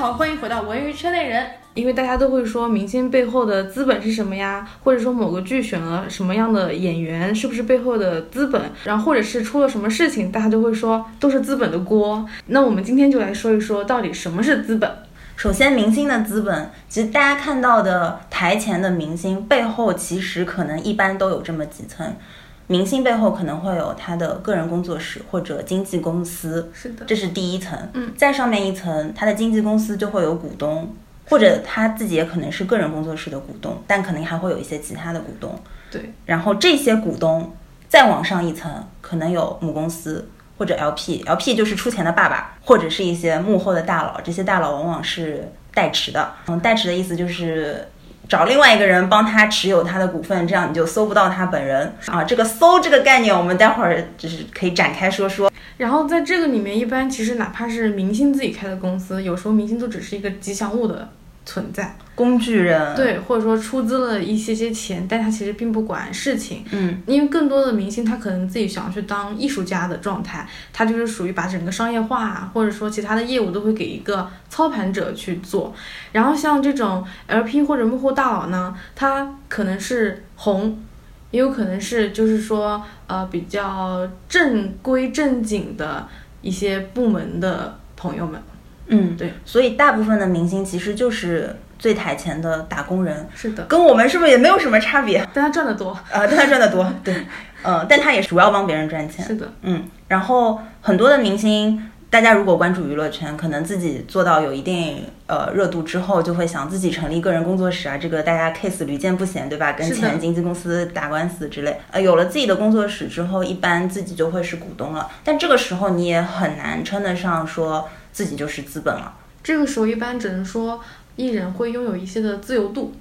好，欢迎回到文娱圈内人。因为大家都会说明星背后的资本是什么呀，或者说某个剧选了什么样的演员，是不是背后的资本？然后或者是出了什么事情，大家都会说都是资本的锅。那我们今天就来说一说，到底什么是资本？首先，明星的资本，其实大家看到的台前的明星背后，其实可能一般都有这么几层。明星背后可能会有他的个人工作室或者经纪公司，是的，这是第一层。嗯，再上面一层，他的经纪公司就会有股东，或者他自己也可能是个人工作室的股东，但可能还会有一些其他的股东。对，然后这些股东再往上一层，可能有母公司或者 LP，LP 就是出钱的爸爸，或者是一些幕后的大佬。这些大佬往往是代持的，嗯，代持的意思就是找另外一个人帮他持有他的股份，这样你就搜不到他本人啊。这个搜这个概念，我们待会儿就是可以展开说说。然后在这个里面，一般其实哪怕是明星自己开的公司，有时候明星都只是一个吉祥物的存在，工具人，对，或者说出资了一些些钱，但他其实并不管事情。嗯，因为更多的明星他可能自己想要去当艺术家的状态，他就是属于把整个商业化啊，或者说其他的业务都会给一个操盘者去做。然后像这种 LP 或者幕后大佬呢，他可能是红，也有可能是就是说呃比较正规正经的一些部门的朋友们。嗯，对，所以大部分的明星其实就是最台前的打工人，是的，跟我们是不是也没有什么差别？但他赚的多。呃，但他赚的多，对，呃，但他也主要帮别人赚钱。是的，嗯，然后很多的明星，大家如果关注娱乐圈，可能自己做到有一定呃热度之后，就会想自己成立个人工作室啊，这个大家 case 屡见不鲜，对吧？跟前经纪公司打官司之类。呃，有了自己的工作室之后，一般自己就会是股东了，但这个时候你也很难称得上说自己就是资本了。这个时候一般只能说艺人会拥有一些的自由度，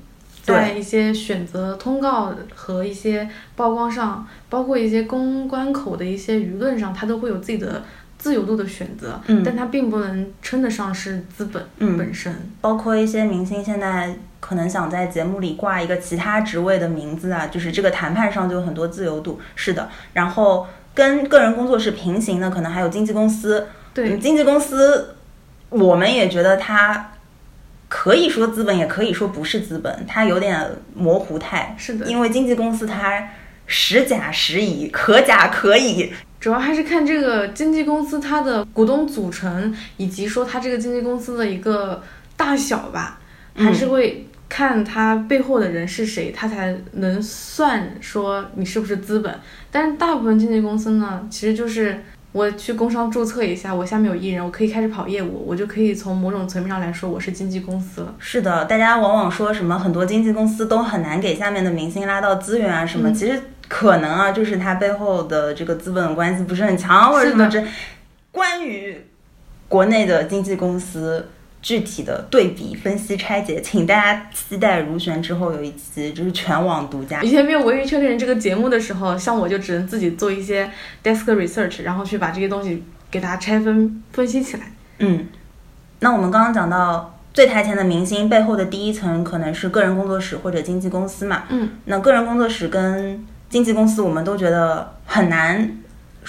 在一些选择通告和一些曝光上，包括一些公关口的一些舆论上，他都会有自己的自由度的选择，嗯但他并不能称得上是资本嗯本身。包括一些明星现在可能想在节目里挂一个其他职位的名字啊，就是这个谈判上就有很多自由度。是的，然后跟个人工作室平行的，可能还有经纪公司。对嗯，经纪公司，我们也觉得它可以说资本，也可以说不是资本，它有点模糊态。是的因为经纪公司它时假时乙，可假可乙。主要还是看这个经纪公司它的股东组成，以及说它这个经纪公司的一个大小吧，还是会看它背后的人是谁，它才能算说你是不是资本。但是大部分经纪公司呢，其实就是我去工商注册一下，我下面有艺人，我可以开始跑业务，我就可以从某种层面上来说我是经纪公司了。是的，大家往往说什么很多经纪公司都很难给下面的明星拉到资源啊什么，嗯其实可能啊，就是他背后的这个资本关系不是很强，或者什么是这。关于国内的经纪公司具体的对比分析拆解，请大家期待如玄之后有一期就是全网独家以。前没有《文娱圈的人》这个节目的时候，像我就只能自己做一些 desk research，然后去把这些东西给大家拆分分析起来。嗯，那我们刚刚讲到最台前的明星背后的第一层可能是个人工作室或者经纪公司嘛。嗯，那个人工作室跟经纪公司，我们都觉得很难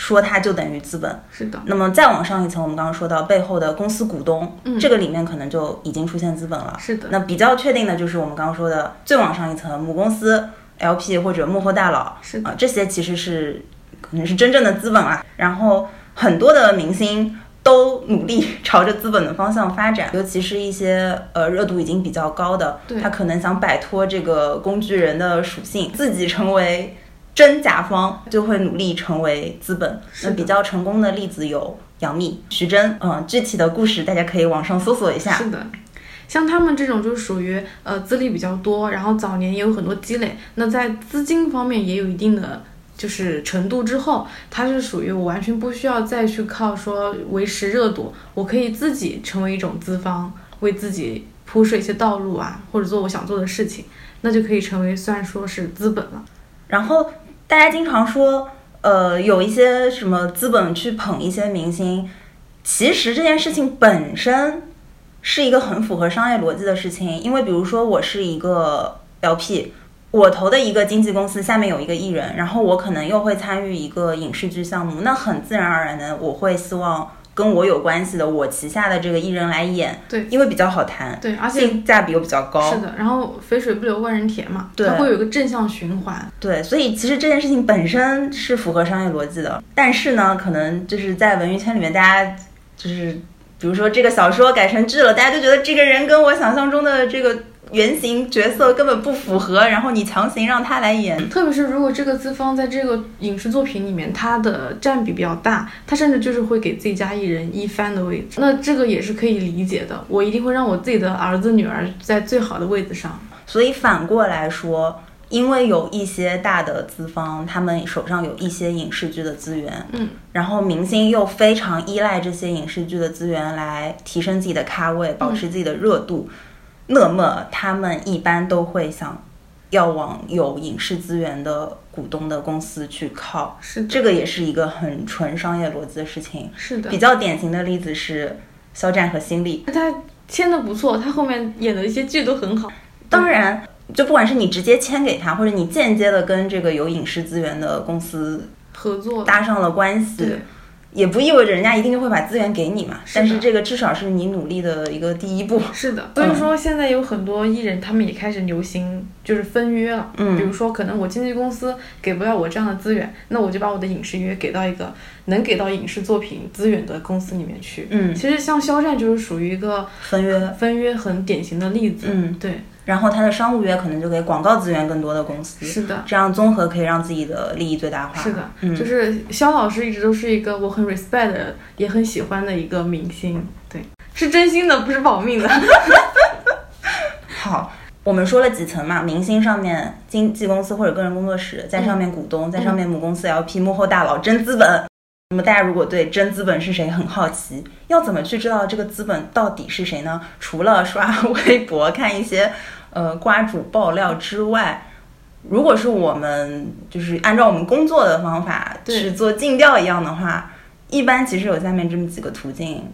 说它就等于资本。是的，那么再往上一层，我们刚刚说到背后的公司股东，嗯这个里面可能就已经出现资本了。是的，那比较确定的就是我们刚刚说的最往上一层母公司、LP 或者幕后大佬，是的啊、这些其实是可能是真正的资本啊。然后很多的明星都努力朝着资本的方向发展，尤其是一些呃热度已经比较高的对，他可能想摆脱这个工具人的属性，自己成为真甲方，就会努力成为资本。那比较成功的例子有杨幂、徐峥，嗯，具体的故事大家可以网上搜索一下。是的。像他们这种就是属于呃资历比较多，然后早年也有很多积累，那在资金方面也有一定的就是程度之后，他是属于我完全不需要再去靠说维持热度，我可以自己成为一种资方，为自己铺设一些道路啊，或者做我想做的事情，那就可以成为算说是资本了。然后大家经常说，呃，有一些什么资本去捧一些明星，其实这件事情本身是一个很符合商业逻辑的事情，因为比如说我是一个 LP。我投的一个经纪公司下面有一个艺人，然后我可能又会参与一个影视剧项目，那很自然而然的我会希望跟我有关系的我旗下的这个艺人来演，对。因为比较好谈，对，而且性价比又比较高，是的，然后肥水不流外人田嘛，对。它会有一个正向循环。对，所以其实这件事情本身是符合商业逻辑的，但是呢，可能就是在文娱圈里面，大家就是比如说这个小说改成剧了，大家就觉得这个人跟我想象中的这个原型角色根本不符合，然后你强行让他来演，特别是如果这个资方在这个影视作品里面，他的占比比较大，他甚至就是会给自己家艺人一番的位置，那这个也是可以理解的。我一定会让我自己的儿子女儿在最好的位置上。所以反过来说。因为有一些大的资方，他们手上有一些影视剧的资源，嗯，然后明星又非常依赖这些影视剧的资源来提升自己的咖位，保持自己的热度，那么他们一般都会想要往有影视资源的股东的公司去靠，是的，这个也是一个很纯商业逻辑的事情。是的比，较典型的例子是肖战和新力，他签的不错，他后面演的一些剧都很好。当然，就不管是你直接签给他，或者你间接的跟这个有影视资源的公司合作搭上了关系对，也不意味着人家一定就会把资源给你嘛。是但是这个至少是你努力的一个第一步。是的，所以说现在有很多艺人，他们也开始流行就是分约了。嗯比如说可能我经纪公司给不了我这样的资源，那我就把我的影视约给到一个能给到影视作品资源的公司里面去。嗯，其实像肖战就是属于一个分约，分约很典型的例子。嗯，对，然后他的商务约可能就给广告资源更多的公司，是的。这样综合可以让自己的利益最大化。是的，嗯，就是肖老师一直都是一个我很 respect 的，也很喜欢的一个明星，对，是真心的，不是保命的。好。我们说了几层嘛，明星上面经纪公司或者个人工作室，在上面股东，在上面母公司 LP 幕后大佬真资本。那么大家如果对真资本是谁很好奇，要怎么去知道这个资本到底是谁呢？除了刷微博看一些呃瓜主爆料之外，如果是我们就是按照我们工作的方法对去做尽调一样的话，一般其实有下面这么几个途径。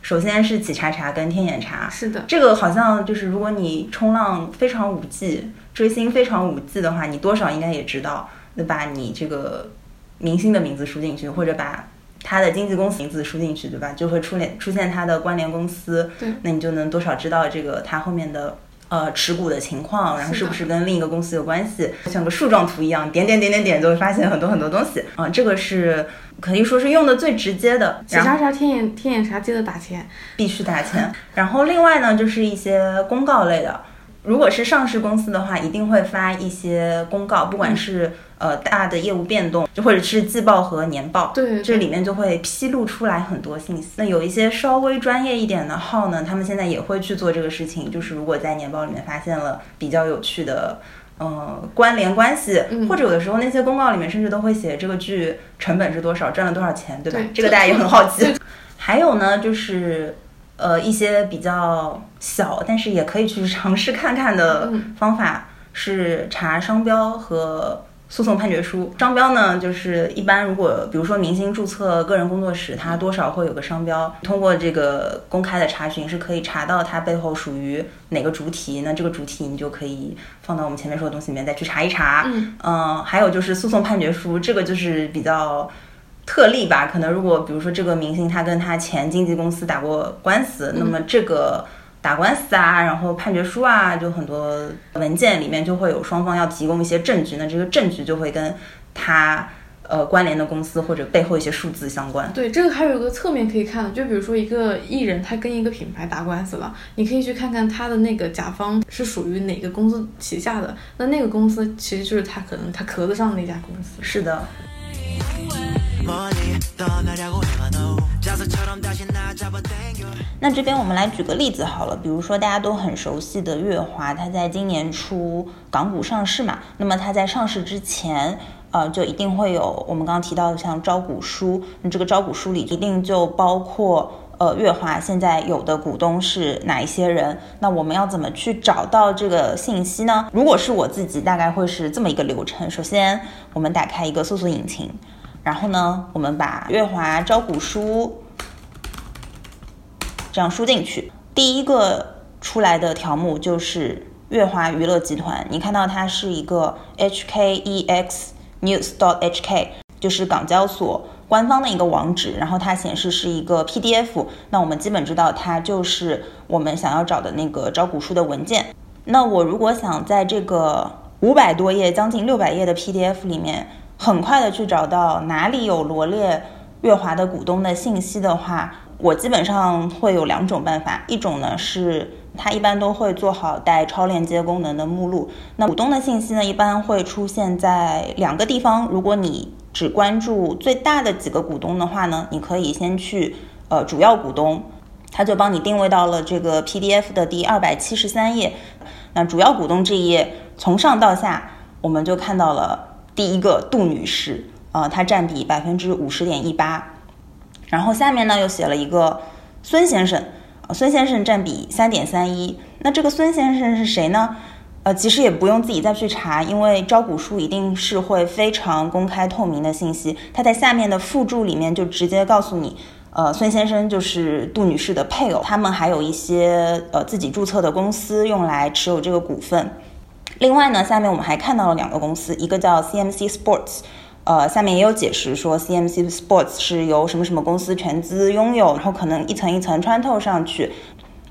首先是企查查跟天眼查，是的，这个好像就是，如果你冲浪非常五 G，追星非常五 G 的话，你多少应该也知道，那把你这个明星的名字输进去，或者把他的经纪公司名字输进去，对吧？就会出现出现他的关联公司，对，那你就能多少知道这个他后面的。呃，持股的情况，然后是不是跟另一个公司有关系？像个树状图一样，点点点点点，就会发现很多很多东西啊、这个是可以说是用的最直接的。然后企查查、天眼天眼啥记得打钱。必须打钱。然后另外呢，就是一些公告类的。如果是上市公司的话，一定会发一些公告，不管是呃大的业务变动，就或者是季报和年报，对，这里面就会披露出来很多信息。那有一些稍微专业一点的号呢，他们现在也会去做这个事情，就是如果在年报里面发现了比较有趣的。呃，关联关系，嗯或者有的时候那些公告里面甚至都会写这个剧成本是多少，赚了多少钱，对吧？对这个大家也很好奇。还有呢，就是呃一些比较小，但是也可以去尝试看看的嗯方法是查商标和诉讼判决书。商标呢，就是一般如果比如说明星注册个人工作室，它多少会有个商标，通过这个公开的查询是可以查到它背后属于哪个主体。那这个主体你就可以放到我们前面说的东西里面再去查一查。嗯嗯，还有就是诉讼判决书，这个就是比较特例吧。可能如果比如说这个明星他跟他前经纪公司打过官司，那么这个打官司啊，然后判决书啊，就很多文件里面就会有双方要提供一些证据，那这个证据就会跟他呃关联的公司或者背后一些数字相关。对，这个还有一个侧面可以看的，就比如说一个艺人他跟一个品牌打官司了，你可以去看看他的那个甲方是属于哪个公司旗下的，那那个公司其实就是他可能他壳子上的那家公司。是的，那这边我们来举个例子好了，比如说大家都很熟悉的乐华，它在今年初港股上市嘛，那么它在上市之前。呃，就一定会有我们刚刚提到的像招股书，那这个招股书里一定就包括呃乐华现在有的股东是哪一些人。那我们要怎么去找到这个信息呢？如果是我自己，大概会是这么一个流程：首先，我们打开一个搜索引擎，然后呢，我们把乐华招股书这样输进去，第一个出来的条目就是乐华娱乐集团。你看到它是一个 HKEX News dot HK，就是港交所官方的一个网址，然后它显示是一个 PDF，那我们基本知道它就是我们想要找的那个招股书的文件。那我如果想在这个五百多页、将近六百页的 PDF 里面，很快的去找到哪里有罗列月华的股东的信息的话，我基本上会有两种办法，一种呢是它一般都会做好带超链接功能的目录。那股东的信息呢，一般会出现在两个地方。如果你只关注最大的几个股东的话呢，你可以先去呃主要股东，它就帮你定位到了这个 PDF 的第二百七十三页。那主要股东这一页从上到下，我们就看到了。第一个杜女士，呃，她占比百分之五十点一八，然后下面呢又写了一个孙先生，孙先生占比三点三一。那这个孙先生是谁呢？呃，其实也不用自己再去查，因为招股书一定是会非常公开透明的信息，他在下面的附注里面就直接告诉你，呃，孙先生就是杜女士的配偶，他们还有一些呃自己注册的公司用来持有这个股份。另外呢，下面我们还看到了两个公司，一个叫 CMC Sports，呃，下面也有解释说 CMC Sports 是由什么什么公司全资拥有，然后可能一层一层穿透上去。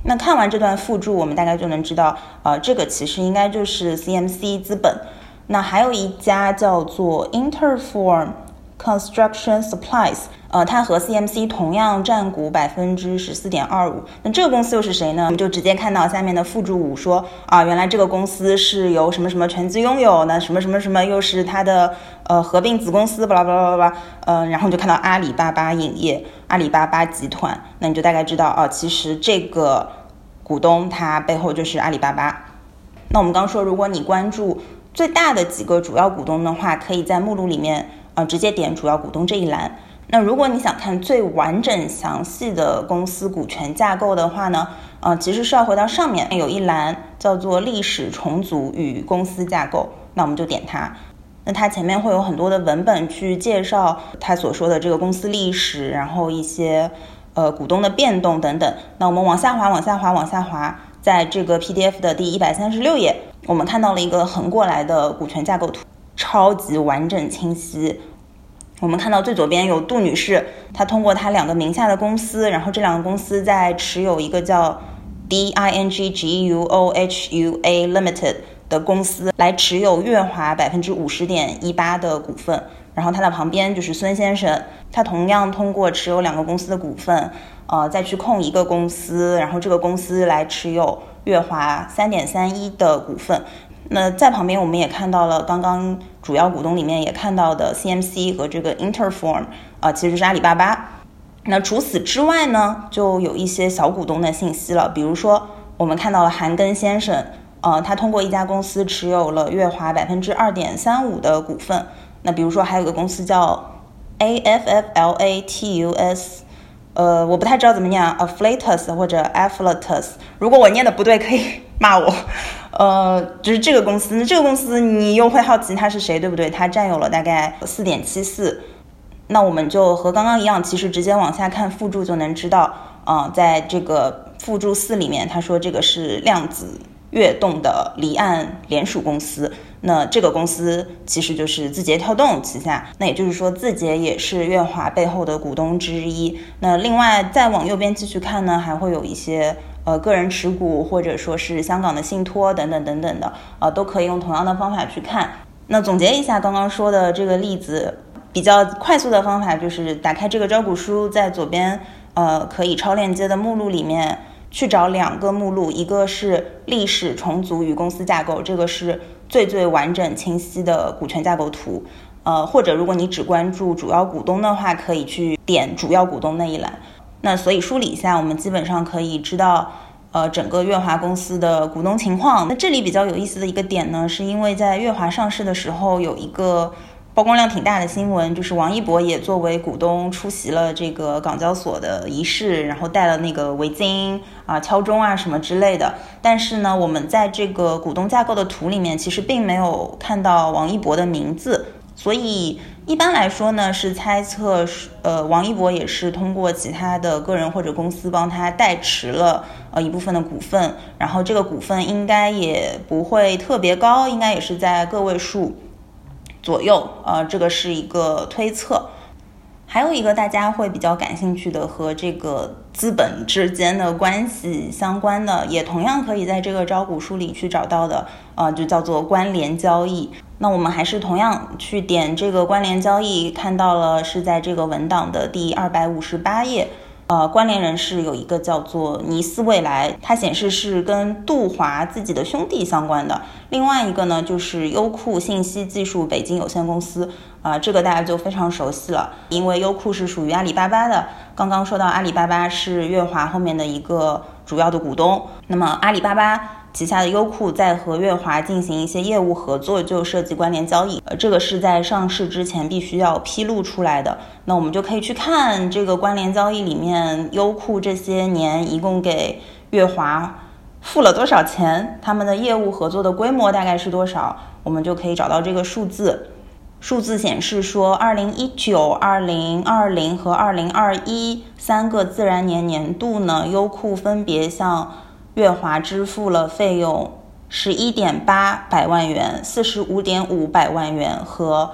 那看完这段附注，我们大概就能知道，呃，这个其实应该就是 CMC 资本。那还有一家叫做 Interform Construction Supplies。呃，它和 CMC 同样占股百分之十四点二五。那这个公司又是谁呢？我们就直接看到下面的附注五说啊，原来这个公司是由什么什么全资拥有，那什么什么什么又是它的呃合并子公司，巴拉巴拉巴拉，呃，然后就看到阿里巴巴影业、阿里巴巴集团，那你就大概知道啊，其实这个股东它背后就是阿里巴巴。那我们刚说，如果你关注最大的几个主要股东的话，可以在目录里面呃直接点主要股东这一栏。那如果你想看最完整详细的公司股权架构的话呢，呃，其实是要回到上面有一栏叫做历史重组与公司架构，那我们就点它。那它前面会有很多的文本去介绍它所说的这个公司历史，然后一些呃股东的变动等等。那我们往下滑，往下滑，往下滑，在这个 PDF 的第一百三十六页，我们看到了一个横过来的股权架构图，超级完整清晰。我们看到最左边有杜女士，她通过她两个名下的公司，然后这两个公司在持有一个叫 D I N G G U O H U A Limited 的公司来持有月华百分之五十点一八的股份。然后他的旁边就是孙先生，他同样通过持有两个公司的股份，呃，再去控一个公司，然后这个公司来持有月华三点三一的股份。那在旁边我们也看到了，刚刚主要股东里面也看到的 CMC 和这个 Interform，啊，其实是阿里巴巴。那除此之外呢，就有一些小股东的信息了，比如说我们看到了韩庚先生，呃，他通过一家公司持有了月华百分之二点三五的股份。那比如说还有个公司叫 AFFLATUS。呃，我不太知道怎么念，Afflatus 或者 Afflatus。如果我念的不对，可以骂我。呃，就是这个公司，那这个公司你又会好奇它是谁，对不对？它占有了大概四点七四。那我们就和刚刚一样，其实直接往下看附注就能知道。啊，在这个附注四里面，他说这个是量子跃动的离岸联属公司。那这个公司其实就是字节跳动旗下，那也就是说字节也是月华背后的股东之一。那另外再往右边继续看呢，还会有一些呃个人持股或者说是香港的信托等等等等的，呃都可以用同样的方法去看。那总结一下刚刚说的这个例子，比较快速的方法就是打开这个招股书，在左边呃可以超链接的目录里面去找两个目录，一个是历史重组与公司架构，这个是。最最完整清晰的股权架构图，呃，或者如果你只关注主要股东的话，可以去点主要股东那一栏。那所以梳理一下，我们基本上可以知道，呃，整个月华公司的股东情况。那这里比较有意思的一个点呢，是因为在月华上市的时候有一个。曝光量挺大的新闻，就是王一博也作为股东出席了这个港交所的仪式，然后戴了那个围巾啊、敲钟啊什么之类的。但是呢，我们在这个股东架构的图里面，其实并没有看到王一博的名字，所以一般来说呢，是猜测是呃王一博也是通过其他的个人或者公司帮他代持了呃一部分的股份，然后这个股份应该也不会特别高，应该也是在个位数。左右，呃，这个是一个推测。还还有一个大家会比较感兴趣的和这个资本之间的关系相关的，也同样可以在这个招股书里去找到的，呃，就叫做关联交易。那我们还是同样去点这个关联交易，看到了是在这个文档的第二百五十八页。呃，关联人士有一个叫做尼斯未来，它显示是跟杜华自己的兄弟相关的。另外一个呢，就是优酷信息技术北京有限公司，啊、这个大家就非常熟悉了，因为优酷是属于阿里巴巴的。刚刚说到阿里巴巴是乐华后面的一个主要的股东，那么阿里巴巴。旗下的优酷在和乐华进行一些业务合作，就涉及关联交易，呃，这个是在上市之前必须要披露出来的。那我们就可以去看这个关联交易里面，优酷这些年一共给乐华付了多少钱，他们的业务合作的规模大概是多少，我们就可以找到这个数字。数字显示说，二零一九、二零二零和二零二一三个自然年年度呢，优酷分别向乐华支付了费用十一点八百万元、四十五点五百万元和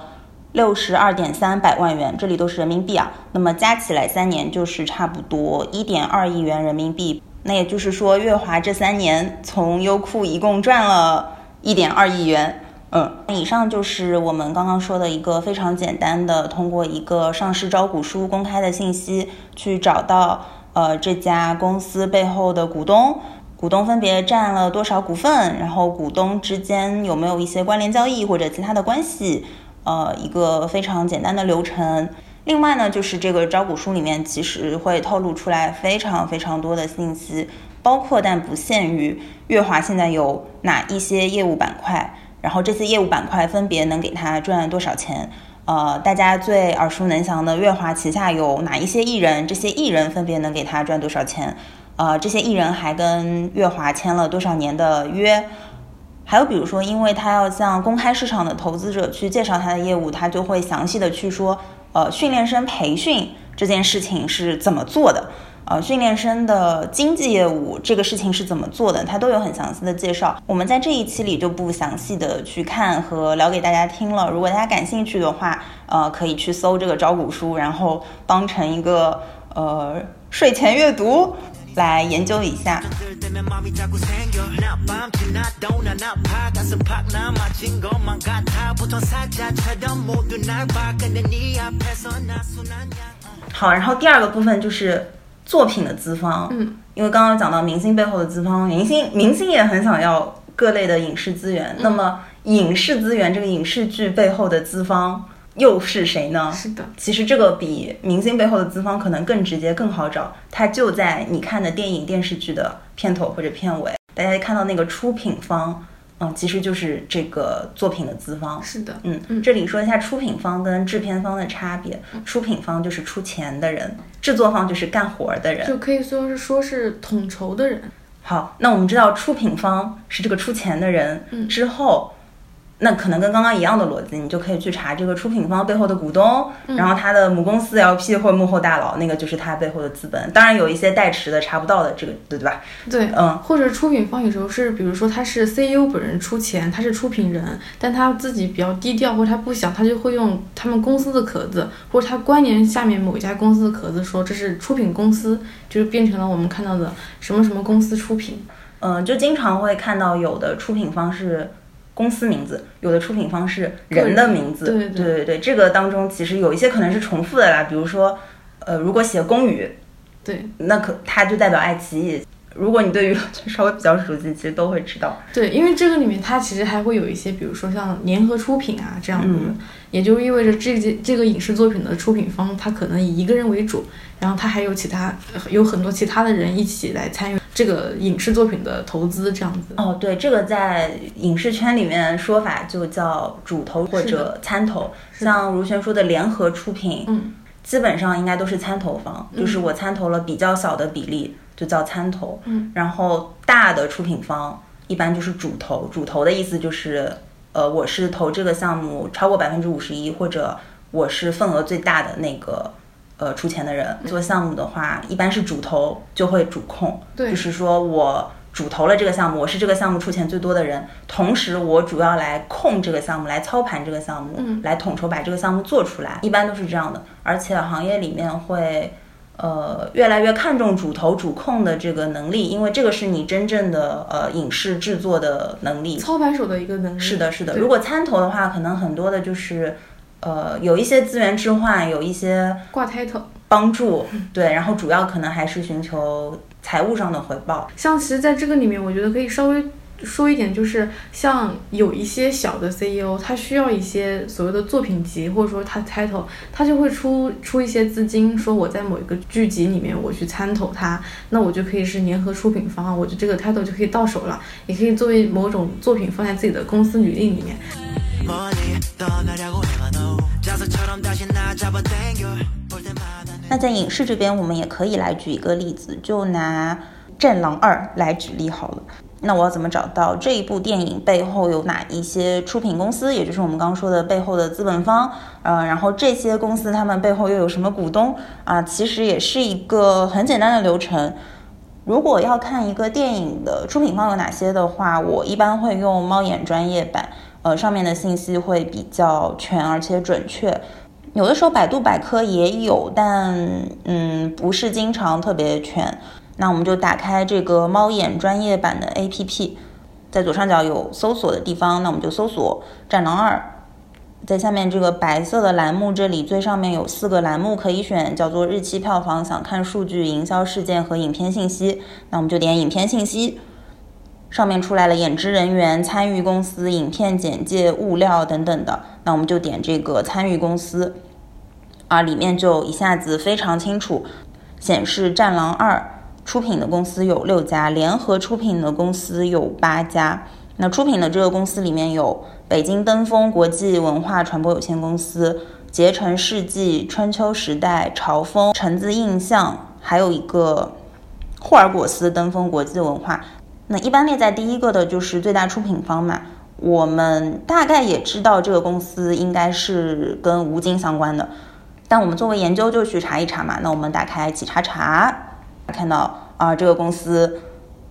六十二点三百万元，这里都是人民币啊。那么加起来三年就是差不多一点二亿元人民币。那也就是说，乐华这三年从优酷一共赚了一点二亿元。嗯，以上就是我们刚刚说的一个非常简单的，通过一个上市招股书公开的信息去找到呃这家公司背后的股东。股东分别占了多少股份，然后股东之间有没有一些关联交易或者其他的关系，呃，一个非常简单的流程。另外呢，就是这个招股书里面其实会透露出来非常非常多的信息，包括但不限于乐华现在有哪一些业务板块，然后这些业务板块分别能给他赚多少钱。呃，大家最耳熟能详的乐华旗下有哪一些艺人，这些艺人分别能给他赚多少钱。呃，这些艺人还跟乐华签了多少年的约？还有比如说，因为他要向公开市场的投资者去介绍他的业务，他就会详细的去说，呃，训练生培训这件事情是怎么做的，呃，训练生的经纪业务这个事情是怎么做的，他都有很详细的介绍。我们在这一期里就不详细的去看和聊给大家听了。如果大家感兴趣的话，呃，可以去搜这个招股书，然后当成一个呃睡前阅读。来研究一下。好，然后第二个部分就是作品的资方。嗯，因为刚刚讲到明星背后的资方，明星明星也很想要各类的影视资源。那么影视资源，这个影视剧背后的资方。又是谁呢？是的，其实这个比明星背后的资方可能更直接、更好找，它就在你看的电影、电视剧的片头或者片尾，大家看到那个出品方，嗯，其实就是这个作品的资方。是的，嗯，嗯这里说一下出品方跟制片方的差别。出品方就是出钱的人，制作方就是干活儿的人。就可以说是说是统筹的人，好，那我们知道出品方是这个出钱的人，嗯之后，那可能跟刚刚一样的逻辑，你就可以去查这个出品方背后的股东，嗯然后他的母公司 LP 或幕后大佬，那个就是他背后的资本。当然有一些代持的查不到的，这个对对吧？对，嗯，或者出品方有时候是，比如说他是 CEO 本人出钱，他是出品人，但他自己比较低调，或者他不想，他就会用他们公司的壳子，或者他关联下面某一家公司的壳子说这是出品公司，就是变成了我们看到的什么什么公司出品。嗯，就经常会看到有的出品方是公司名字，有的出品方是人的名字。对对对对这个当中其实有一些可能是重复的啦，比如说，呃，如果写宫羽，对那可它就代表爱奇艺。如果你对娱乐圈稍微比较熟悉，其实都会知道。对，因为这个里面它其实还会有一些，比如说像联合出品啊这样子的，嗯也就意味着这这这个影视作品的出品方，他可能以一个人为主，然后他还有其他有很多其他的人一起来参与这个影视作品的投资这样子。哦，对，这个在影视圈里面说法就叫主投或者参投。像如璇说的联合出品，嗯，基本上应该都是参投方，就是我参投了比较小的比例，就叫参投。嗯，然后大的出品方一般就是主投，主投的意思就是，呃，我是投这个项目超过百分之五十一，或者我是份额最大的那个。呃，出钱的人做项目的话，一般是主投就会主控，对就是说我主投了这个项目，我是这个项目出钱最多的人，同时我主要来控这个项目，来操盘这个项目，嗯来统筹把这个项目做出来，一般都是这样的。而且行业里面会，呃，越来越看重主投主控的这个能力，因为这个是你真正的呃影视制作的能力。操盘手的一个能力。是的，是的。如果参投的话，可能很多的就是，呃，有一些资源置换，有一些挂 title。帮助，对，然后主要可能还是寻求财务上的回报。像其实在这个里面，我觉得可以稍微说一点，就是像有一些小的 CEO，他需要一些所谓的作品集，或者说他 title，他就会出出一些资金，说我在某一个剧集里面我去参透他，那我就可以是联合出品方，我就这个 title 就可以到手了，也可以作为某种作品放在自己的公司履历里面。那在影视这边，我们也可以来举一个例子，就拿《战狼二》来举例好了。那我要怎么找到这一部电影背后有哪一些出品公司，也就是我们刚刚说的背后的资本方？呃，然后这些公司他们背后又有什么股东啊？其实也是一个很简单的流程。如果要看一个电影的出品方有哪些的话，我一般会用猫眼专业版，呃，上面的信息会比较全而且准确。有的时候百度百科也有，但嗯，不是经常特别全。那我们就打开这个猫眼专业版的 APP，在左上角有搜索的地方，那我们就搜索《战狼二》。在下面这个白色的栏目这里，最上面有四个栏目可以选，叫做日期、票房、想看数据、营销事件和影片信息。那我们就点影片信息，上面出来了演职人员、参与公司、影片简介、物料等等的。那我们就点这个参与公司，啊，里面就一下子非常清楚显示《战狼二》出品的公司有六家，联合出品的公司有八家。那出品的这个公司里面有北京登峰国际文化传播有限公司、捷成世纪、春秋时代、潮风、橙子印象，还有一个霍尔果斯登峰国际文化。那一般列在第一个的就是最大出品方嘛。我们大概也知道这个公司应该是跟吴京相关的，但我们作为研究就去查一查嘛。那我们打开企查查，看到啊、这个公司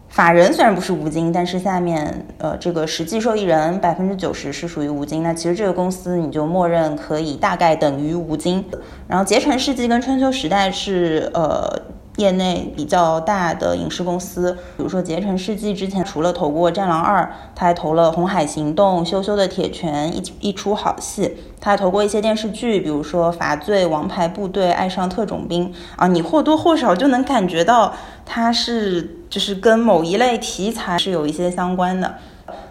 法人虽然不是吴京，但是下面呃这个实际受益人百分之九十是属于吴京。那其实这个公司你就默认可以大概等于吴京。然后捷成世纪跟春秋时代是呃业内比较大的影视公司，比如说捷成世纪之前除了投过《战狼二》，他还投了《红海行动》《羞羞的铁拳》一一出好戏，他还投过一些电视剧，比如说《罚罪》《王牌部队》《爱上特种兵》啊，你或多或少就能感觉到他是就是跟某一类题材是有一些相关的。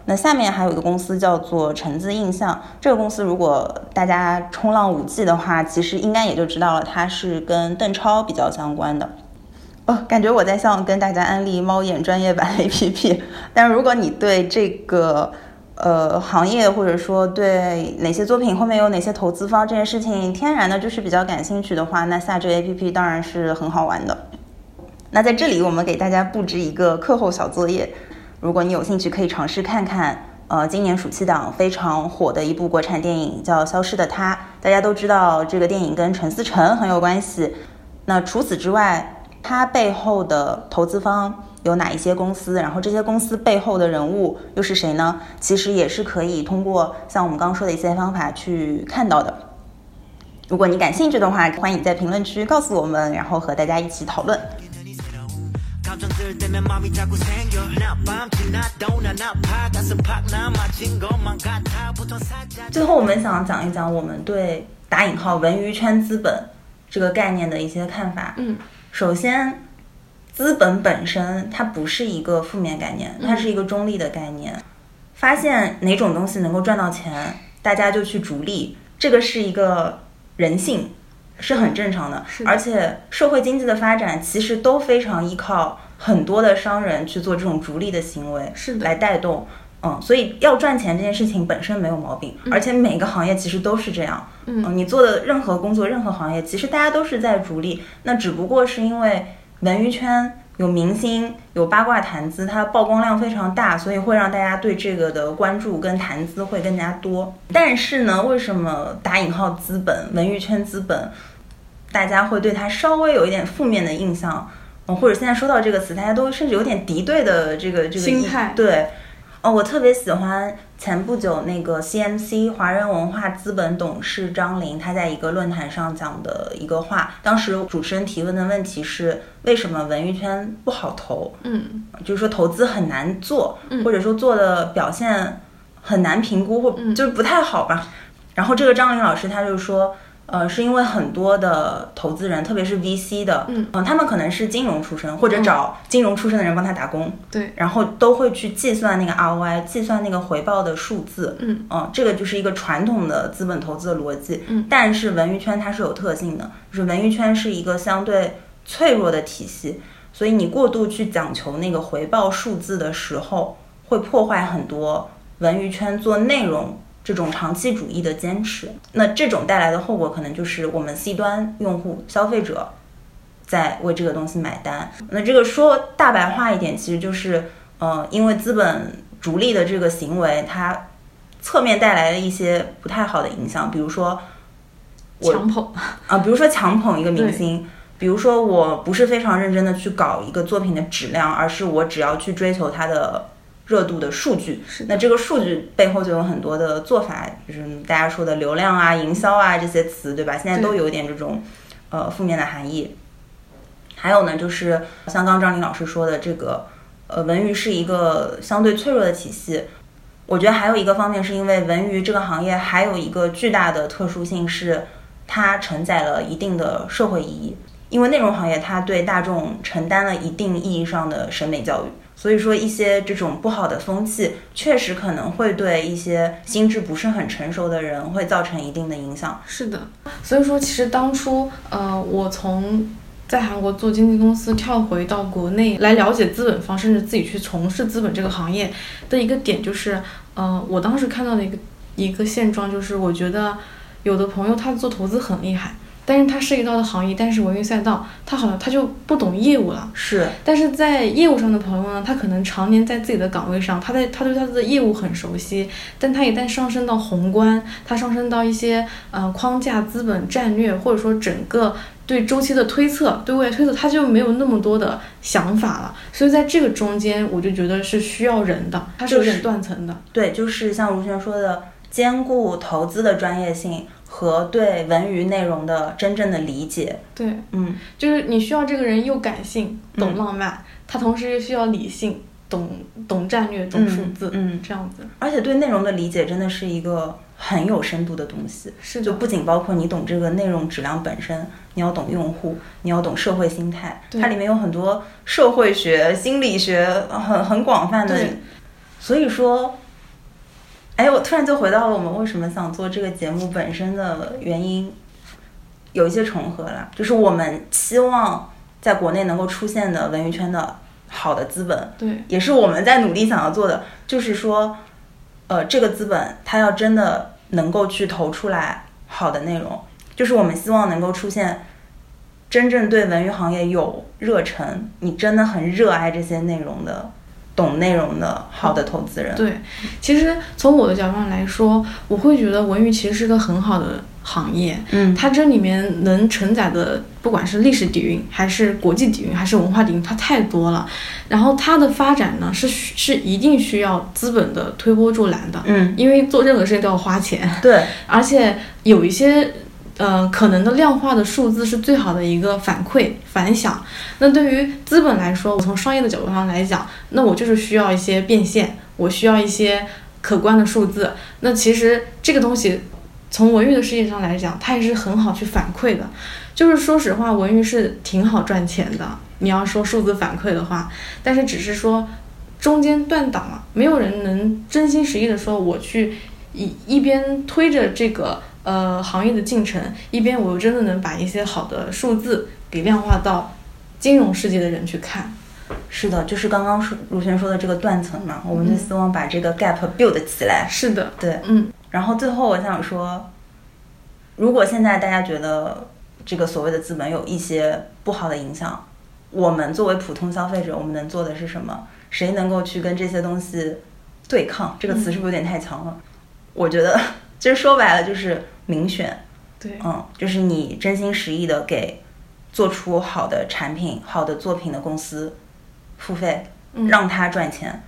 那下面还有一个公司叫做橙子印象，这个公司如果大家冲浪五季的话，其实应该也就知道了，它是跟邓超比较相关的。感觉我在向跟大家安利猫眼专业版 APP，但如果你对这个呃行业或者说对哪些作品后面有哪些投资方这件事情天然的就是比较感兴趣的话，那下这个 APP 当然是很好玩的。那在这里我们给大家布置一个课后小作业，如果你有兴趣可以尝试看看。呃，今年暑期档非常火的一部国产电影叫《消失的她》，大家都知道这个电影跟陈思诚很有关系。那除此之外，它背后的投资方有哪一些公司然后这些公司背后的人物又是谁呢？其实也是可以通过像我们刚刚说的一些方法去看到的。如果你感兴趣的话欢迎在评论区告诉我们然后和大家一起讨论。最后我们想讲一讲我们对打引号文娱圈资本这个概念的一些看法。嗯。首先，资本本身它不是一个负面概念，它是一个中立的概念。发现哪种东西能够赚到钱，大家就去逐利，这个是一个人性，是很正常的。的而且社会经济的发展其实都非常依靠很多的商人去做这种逐利的行为，是来带动。嗯，所以要赚钱这件事情本身没有毛病，而且每个行业其实都是这样。嗯你做的任何工作、任何行业，其实大家都是在逐利。那只不过是因为文娱圈有明星、有八卦谈资，它曝光量非常大，所以会让大家对这个的关注跟谈资会更加多。但是呢，为什么打引号资本、文娱圈资本，大家会对它稍微有一点负面的印象？嗯，或者现在说到这个词，大家都甚至有点敌对的这个这个意心态对，哦，我特别喜欢前不久那个 CMC 华人文化资本董事张琳他在一个论坛上讲的一个话，当时主持人提问的问题是为什么文娱圈不好投？嗯就是说投资很难做，嗯或者说做的表现很难评估，或嗯就是不太好吧。然后这个张琳老师他就说，呃，是因为很多的投资人，特别是 VC 的，嗯他们可能是金融出身，或者找金融出身的人帮他打工，对，然后都会去计算那个 ROI，计算那个回报的数字。嗯这个就是一个传统的资本投资的逻辑。嗯但是文娱圈它是有特性的，就是文娱圈是一个相对脆弱的体系，所以你过度去讲求那个回报数字的时候，会破坏很多文娱圈做内容这种长期主义的坚持。那这种带来的后果，可能就是我们 C 端用户消费者在为这个东西买单。那这个说大白话一点，其实就是，呃，因为资本逐利的这个行为，它侧面带来了一些不太好的影响，比如说我强捧，啊，比如说强捧一个明星，比如说我不是非常认真的去搞一个作品的质量，而是我只要去追求它的热度的数据。是那这个数据背后就有很多的做法，就是大家说的流量啊、营销啊这些词，对吧？现在都有一点这种呃负面的含义。还有呢，就是像刚刚张琳老师说的，这个呃文娱是一个相对脆弱的体系。我觉得还有一个方面是因为文娱这个行业还有一个巨大的特殊性是，它承载了一定的社会意义。因为内容行业它对大众承担了一定意义上的审美教育，所以说一些这种不好的风气，确实可能会对一些心智不是很成熟的人会造成一定的影响。是的，所以说其实当初呃，我从在韩国做经纪公司跳回到国内来了解资本方，甚至自己去从事资本这个行业的一个点就是，呃，我当时看到的一个一个现状就是，我觉得有的朋友他做投资很厉害，但是他涉及到的行业，但是文娱赛道，他好像他就不懂业务了。是，但是在业务上的朋友呢，他可能常年在自己的岗位上，他在他对他的业务很熟悉，但他一旦上升到宏观，他上升到一些呃框架、资本战略，或者说整个对周期的推测、对未来推测，他就没有那么多的想法了。所以在这个中间，我就觉得是需要人的，它是有点断层的。对，就是像如轩说的，兼顾投资的专业性和对文娱内容的真正的理解。对，嗯，就是你需要这个人又感性、懂嗯浪漫，他同时又需要理性、懂懂战略、懂数字，嗯这样子。而且对内容的理解真的是一个很有深度的东西。是，就不仅包括你懂这个内容质量本身，你要懂用户，你要懂社会心态，它里面有很多社会学、心理学很很广泛的。所以说，哎，我突然就回到了我们为什么想做这个节目本身的原因，有一些重合了，就是我们希望在国内能够出现的文娱圈的好的资本，对，也是我们在努力想要做的，就是说，呃，这个资本它要真的能够去投出来好的内容，就是我们希望能够出现真正对文娱行业有热忱，你真的很热爱这些内容的、懂内容的好的投资人。对，其实从我的角度上来说，我会觉得文娱其实是个很好的行业，嗯，它这里面能承载的，不管是历史底蕴，还是国际底蕴，还是文化底蕴，它太多了。然后它的发展呢，是需是一定需要资本的推波助澜的，嗯，因为做任何事情都要花钱，对，而且有一些。呃，可能的量化的数字是最好的一个反馈反响。那对于资本来说，我从商业的角度上来讲，那我就是需要一些变现，我需要一些可观的数字。那其实这个东西，从文娱的世界上来讲，它也是很好去反馈的。就是说实话，文娱是挺好赚钱的。你要说数字反馈的话，但是只是说中间断档了，没有人能真心实意的说我去一一边推着这个。呃，行业的进程，一边我又真的能把一些好的数字给量化到金融世界的人去看。是的，就是刚刚说如轩说的这个断层嘛，我们就希望把这个 gap build 起来。是的，对，嗯，然后最后我想说，如果现在大家觉得这个所谓的资本有一些不好的影响，我们作为普通消费者，我们能做的是什么？谁能够去跟这些东西对抗？这个词是不是有点太强了？我觉得，其实说白了就是民选，对，嗯，就是你真心实意的给做出好的产品、好的作品的公司付费，嗯。让他赚钱，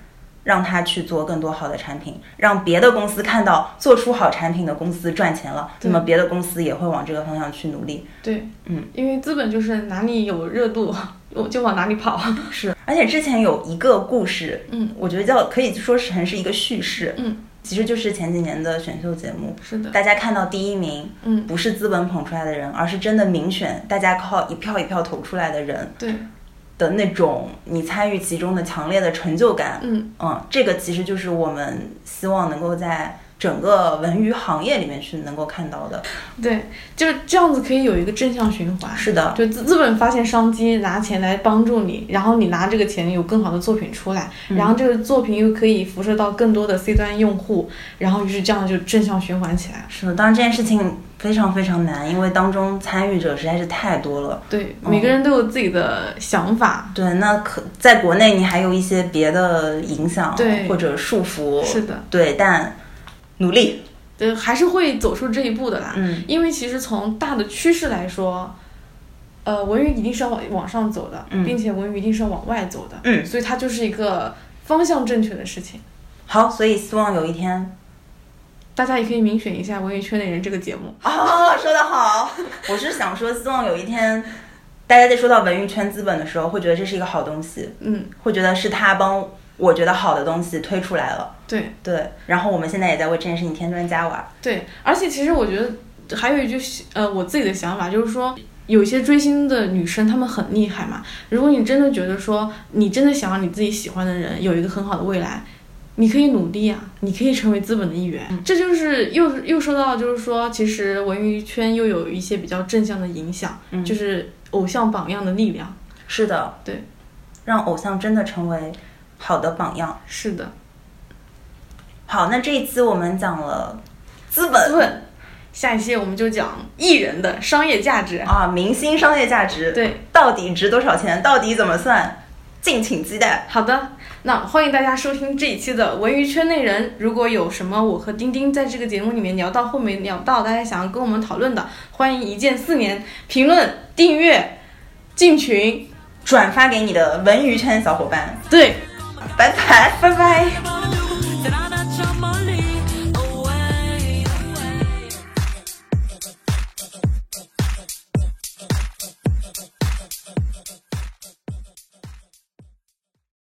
让他去做更多好的产品，让别的公司看到做出好产品的公司赚钱了，那么别的公司也会往这个方向去努力。对，嗯，因为资本就是哪里有热度，我就往哪里跑。是，而且之前有一个故事，嗯，我觉得叫可以说成是一个叙事，嗯，其实就是前几年的选秀节目，是的，大家看到第一名，嗯，不是资本捧出来的人，而是真的民选，大家靠一票一票投出来的人对，的那种你参与其中的强烈的成就感，嗯，嗯，这个其实就是我们希望能够在整个文娱行业里面是能够看到的。对，就是这样子可以有一个正向循环。是的，就资资本发现商机，拿钱来帮助你，然后你拿这个钱有更好的作品出来，嗯然后这个作品又可以辐射到更多的 C 端用户，然后于是这样就正向循环起来。是的，当然这件事情非常非常难，因为当中参与者实在是太多了。对，每个人都有自己的想法。对，那可在国内你还有一些别的影响，对或者束缚，是的，对，但努力，对，还是会走出这一步的啦。嗯，因为其实从大的趋势来说，呃，文娱一定是要往往上走的，嗯并且文娱一定是要往外走的。嗯所以它就是一个方向正确的事情。好，所以希望有一天，大家也可以民选一下《文娱圈内人》这个节目。哦，说得好，我是想说，希望有一天，大家在说到文娱圈资本的时候，会觉得这是一个好东西，嗯，会觉得是他帮我觉得好的东西推出来了，对对，然后我们现在也在为这件事情添砖加瓦，对，而且其实我觉得还有一句呃我自己的想法，就是说。有些追星的女生，她们很厉害嘛。如果你真的觉得说，你真的想让你自己喜欢的人有一个很好的未来，你可以努力啊，你可以成为资本的一员。这就是又又说到，就是说，其实文娱圈又有一些比较正向的影响，嗯就是偶像榜样的力量。是的，对，让偶像真的成为好的榜样。是的，好，那这一期我们讲了资本资本。下一期我们就讲艺人的商业价值。啊，明星商业价值，对，到底值多少钱？到底怎么算？敬请期待。好的，那欢迎大家收听这一期的文娱圈内人。如果有什么我和丁丁在这个节目里面聊到后面聊到，大家想要跟我们讨论的，欢迎一键四连评论、订阅、进群。转发给你的文娱圈小伙伴，对，拜拜。拜拜。